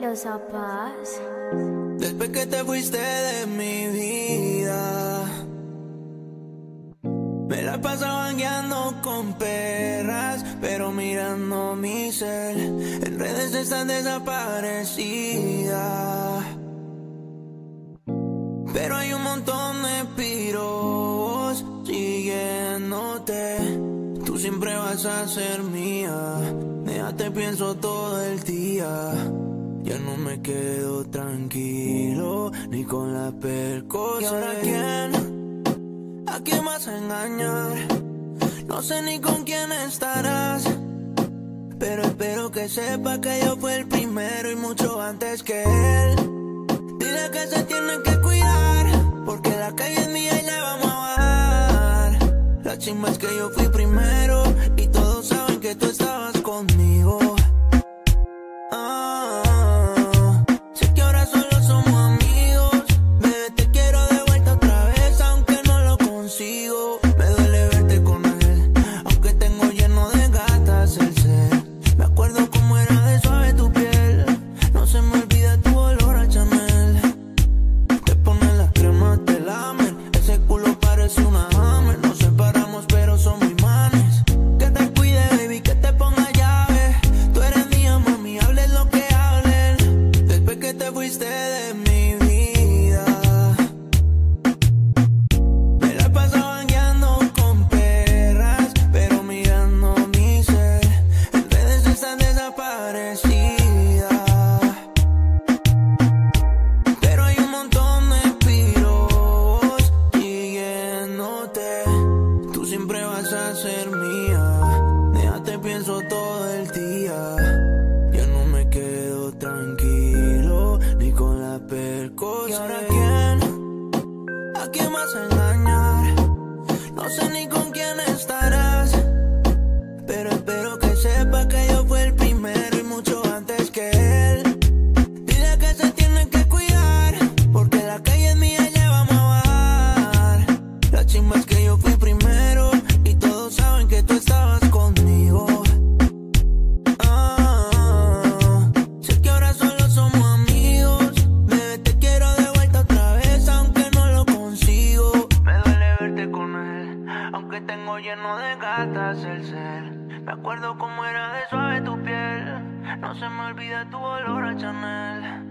Los zapas. Después que te fuiste de mi vida, me la pasaba guiando con perras, pero mirando mi cel, en redes están desaparecidas. Pero hay un montón de piros Tú siempre vas a ser mía. Déjate pienso todo el día. Ya no me quedo tranquilo ni con la percos. ¿Y ahora quién? ¿A quién vas a engañar? No sé ni con quién estarás. Pero espero que sepa que yo fui el primero y mucho antes que él. Dile que se tiene que cuidar, porque la calle es mía La chimba que yo fui primero y todos saben que tú estabas conmigo. Te fuiste de mi vida. Me la pasaba guiando con perras, pero mirando mi ser. En redes están desaparecidas. Pero hay un montón de piros siguiéndote. Tú siempre vas a ser mía. Déjate pienso todo el día. Ya no me quedo tranquilo ¿Y ahora quién? ¿A quién vas a engañar? No sé ni con quién estarás. Pero espero que sepa que yo fui el primero y mucho antes que él. Dile que se tiene que cuidar, porque la calle es mía y le vamos a bajar. La chimba es que tengo lleno de gatas el ser. Me acuerdo cómo era de suave tu piel. No se me olvida tu olor a Chanel.